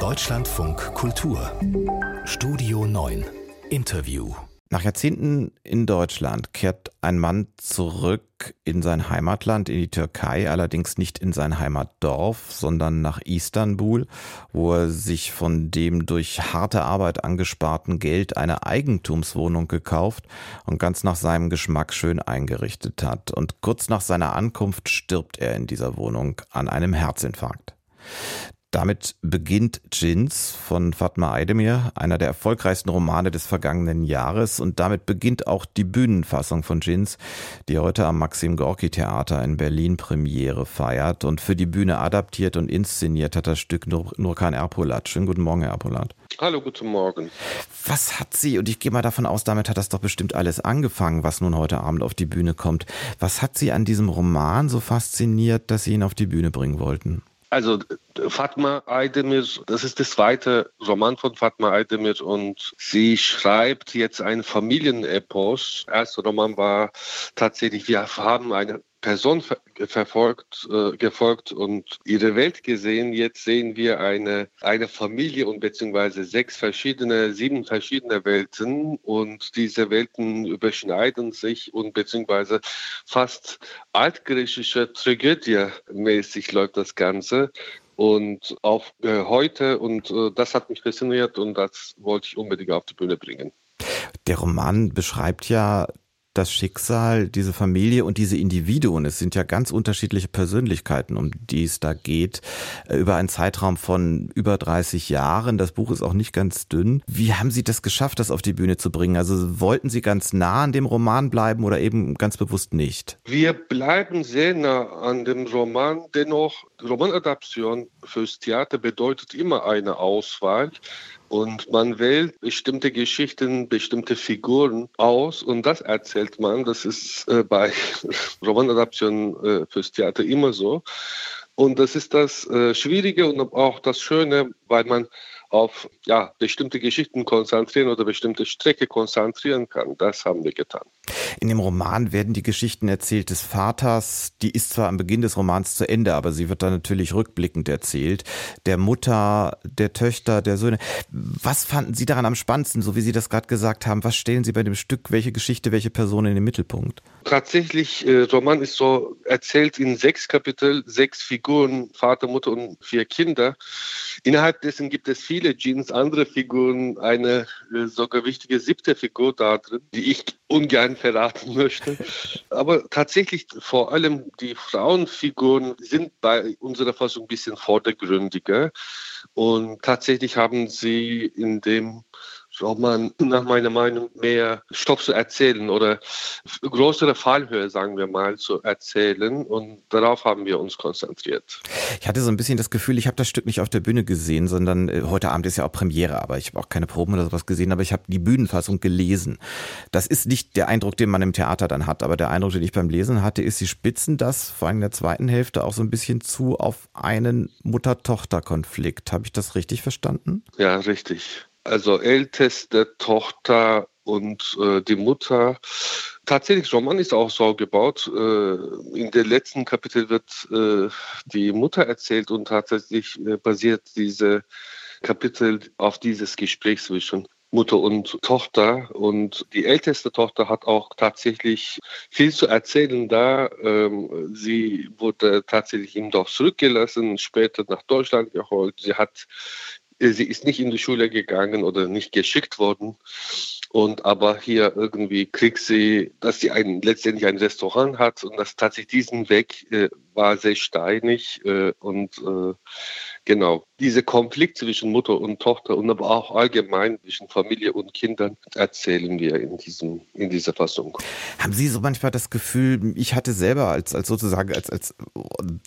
Deutschlandfunk Kultur Studio 9 Interview nach Jahrzehnten in Deutschland kehrt ein Mann zurück in sein Heimatland, in die Türkei, allerdings nicht in sein Heimatdorf, sondern nach Istanbul, wo er sich von dem durch harte Arbeit angesparten Geld eine Eigentumswohnung gekauft und ganz nach seinem Geschmack schön eingerichtet hat. Und kurz nach seiner Ankunft stirbt er in dieser Wohnung an einem Herzinfarkt. Damit beginnt Jins von Fatma Aydemir, einer der erfolgreichsten Romane des vergangenen Jahres. Und damit beginnt auch die Bühnenfassung von Jins, die heute am Maxim Gorki Theater in Berlin Premiere feiert. Und für die Bühne adaptiert und inszeniert hat das Stück Nur Nurkan Erpolat. Schönen guten Morgen, Herr Erpolat. Hallo, guten Morgen. Was hat Sie, und ich gehe mal davon aus, damit hat das doch bestimmt alles angefangen, was nun heute Abend auf die Bühne kommt. Was hat Sie an diesem Roman so fasziniert, dass Sie ihn auf die Bühne bringen wollten? Also Fatma Aydemir, das ist der zweite Roman von Fatma Aydemir und sie schreibt jetzt ein Familienepos. Der erste Roman war tatsächlich, wir haben eine Person ver verfolgt, äh, gefolgt und ihre Welt gesehen. Jetzt sehen wir eine, eine Familie und beziehungsweise sechs verschiedene, sieben verschiedene Welten und diese Welten überschneiden sich und beziehungsweise fast altgriechische Tragödie mäßig läuft das Ganze und auf äh, heute und äh, das hat mich fasziniert und das wollte ich unbedingt auf die Bühne bringen. Der Roman beschreibt ja das Schicksal, diese Familie und diese Individuen, es sind ja ganz unterschiedliche Persönlichkeiten, um die es da geht, äh, über einen Zeitraum von über 30 Jahren. Das Buch ist auch nicht ganz dünn. Wie haben Sie das geschafft, das auf die Bühne zu bringen? Also wollten Sie ganz nah an dem Roman bleiben oder eben ganz bewusst nicht? Wir bleiben sehr nah an dem Roman. Dennoch, Romanadaption fürs Theater bedeutet immer eine Auswahl. Und man wählt bestimmte Geschichten, bestimmte Figuren aus und das erzählt man. Das ist äh, bei Romanadaptionen äh, fürs Theater immer so. Und das ist das äh, Schwierige und auch das Schöne, weil man auf ja, bestimmte Geschichten konzentrieren oder bestimmte Strecke konzentrieren kann. Das haben wir getan. In dem Roman werden die Geschichten erzählt des Vaters, die ist zwar am Beginn des Romans zu Ende, aber sie wird dann natürlich rückblickend erzählt. Der Mutter, der Töchter, der Söhne. Was fanden Sie daran am spannendsten, so wie Sie das gerade gesagt haben? Was stellen Sie bei dem Stück, welche Geschichte, welche Person in den Mittelpunkt? Tatsächlich, äh, Roman ist so erzählt in sechs Kapitel, sechs Figuren, Vater, Mutter und vier Kinder. Innerhalb dessen gibt es viele Jeans, andere Figuren, eine äh, sogar wichtige siebte Figur da drin, die ich ungern verraten möchte. Aber tatsächlich vor allem die Frauenfiguren sind bei unserer Fassung ein bisschen vordergründiger. Und tatsächlich haben sie in dem soll man nach meiner Meinung mehr Stoff zu erzählen oder größere Fallhöhe, sagen wir mal, zu erzählen. Und darauf haben wir uns konzentriert. Ich hatte so ein bisschen das Gefühl, ich habe das Stück nicht auf der Bühne gesehen, sondern äh, heute Abend ist ja auch Premiere, aber ich habe auch keine Proben oder sowas gesehen, aber ich habe die Bühnenfassung gelesen. Das ist nicht der Eindruck, den man im Theater dann hat, aber der Eindruck, den ich beim Lesen hatte, ist, sie spitzen das vor allem in der zweiten Hälfte auch so ein bisschen zu auf einen Mutter-Tochter-Konflikt. Habe ich das richtig verstanden? Ja, richtig also älteste Tochter und äh, die Mutter. Tatsächlich, Roman ist auch so gebaut. Äh, in den letzten Kapitel wird äh, die Mutter erzählt und tatsächlich äh, basiert diese Kapitel auf dieses Gespräch zwischen Mutter und Tochter. Und die älteste Tochter hat auch tatsächlich viel zu erzählen da. Ähm, sie wurde tatsächlich im Dorf zurückgelassen, später nach Deutschland geholt. Sie hat sie ist nicht in die Schule gegangen oder nicht geschickt worden. Und aber hier irgendwie kriegt sie, dass sie ein, letztendlich ein Restaurant hat und das tatsächlich diesen Weg äh, war sehr steinig äh, und äh, genau dieser Konflikt zwischen Mutter und Tochter und aber auch allgemein zwischen Familie und Kindern erzählen wir in diesem in dieser Fassung. Haben Sie so manchmal das Gefühl, ich hatte selber als als sozusagen als als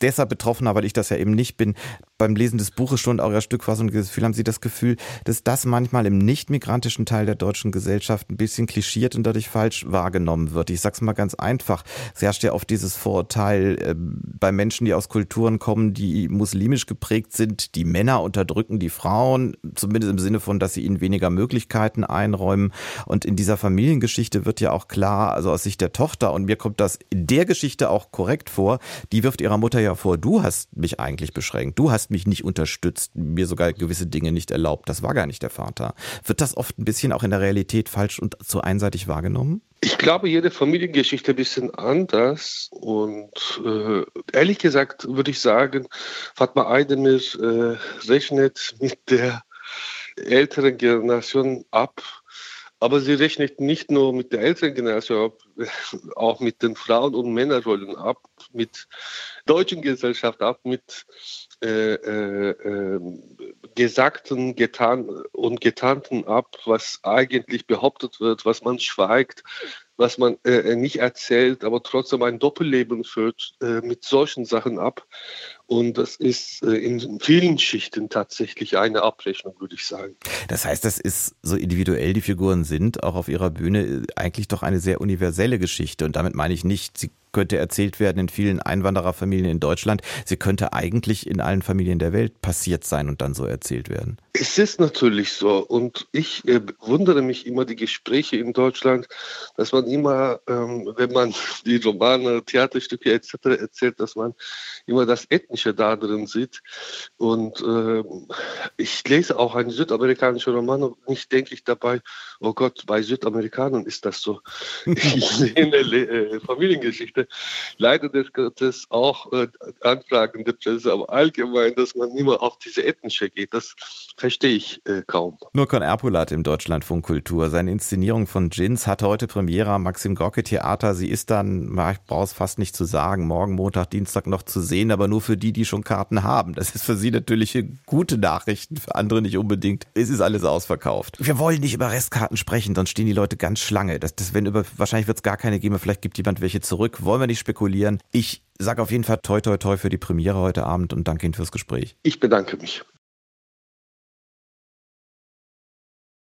deshalb Betroffener, weil ich das ja eben nicht bin, beim Lesen des Buches schon eurer Stückfassung das Gefühl, haben Sie das Gefühl, dass das manchmal im nicht migrantischen Teil der deutschen Gesellschaft ein bisschen klischiert und dadurch falsch wahrgenommen wird? Ich sag's mal ganz einfach, es herrscht ja oft dieses Vorurteil äh, bei Menschen, die aus Kulturen kommen, die muslimisch geprägt sind, die Männer unterdrücken die Frauen, zumindest im Sinne von, dass sie ihnen weniger Möglichkeiten einräumen. Und in dieser Familiengeschichte wird ja auch klar, also aus Sicht der Tochter, und mir kommt das in der Geschichte auch korrekt vor, die wirft ihrer Mutter ja vor, du hast mich eigentlich beschränkt, du hast mich nicht unterstützt, mir sogar gewisse Dinge nicht erlaubt, das war gar nicht der Vater. Wird das oft ein bisschen auch in der Realität falsch und zu einseitig wahrgenommen? Ich glaube, jede Familiengeschichte ein bisschen anders. Und äh, ehrlich gesagt würde ich sagen, Fatma Aydemir äh, rechnet mit der älteren Generation ab. Aber sie rechnet nicht nur mit der älteren Generation ab, auch mit den Frauen- und Männerrollen ab, mit deutschen Gesellschaft ab, mit äh, äh, ähm, Gesagten, getan und getanten ab, was eigentlich behauptet wird, was man schweigt, was man äh, nicht erzählt, aber trotzdem ein Doppelleben führt, äh, mit solchen Sachen ab. Und das ist äh, in vielen Schichten tatsächlich eine Abrechnung, würde ich sagen. Das heißt, das ist so individuell die Figuren sind, auch auf ihrer Bühne, äh, eigentlich doch eine sehr universelle Geschichte. Und damit meine ich nicht, sie könnte erzählt werden in vielen Einwandererfamilien in Deutschland. Sie könnte eigentlich in allen Familien der Welt passiert sein und dann so erzählt werden. Es ist natürlich so. Und ich äh, wundere mich immer die Gespräche in Deutschland, dass man immer, ähm, wenn man die Romane, Theaterstücke etc. erzählt, dass man immer das Ethnische da drin sieht. Und äh, ich lese auch einen südamerikanischen Roman und nicht denke ich dabei, oh Gott, bei Südamerikanern ist das so. ich sehe eine äh, Familiengeschichte. Leider des Gottes auch äh, Anfragen der Presse, aber allgemein, dass man immer auf diese Ethnische geht, das verstehe ich äh, kaum. Nurkon Erpulat im Deutschlandfunk Kultur. Seine Inszenierung von Jins hat heute Premiere am Maxim Gorki Theater. Sie ist dann, ich brauche es fast nicht zu sagen, morgen, Montag, Dienstag noch zu sehen, aber nur für die, die schon Karten haben. Das ist für Sie natürlich gute Nachrichten, für andere nicht unbedingt. Es ist alles ausverkauft. Wir wollen nicht über Restkarten sprechen, sonst stehen die Leute ganz Schlange. Das, das, wenn über, wahrscheinlich wird es gar keine geben, vielleicht gibt jemand welche zurück. Wollen wir nicht spekulieren. Ich sage auf jeden Fall toi toi toi für die Premiere heute Abend und danke Ihnen fürs Gespräch. Ich bedanke mich.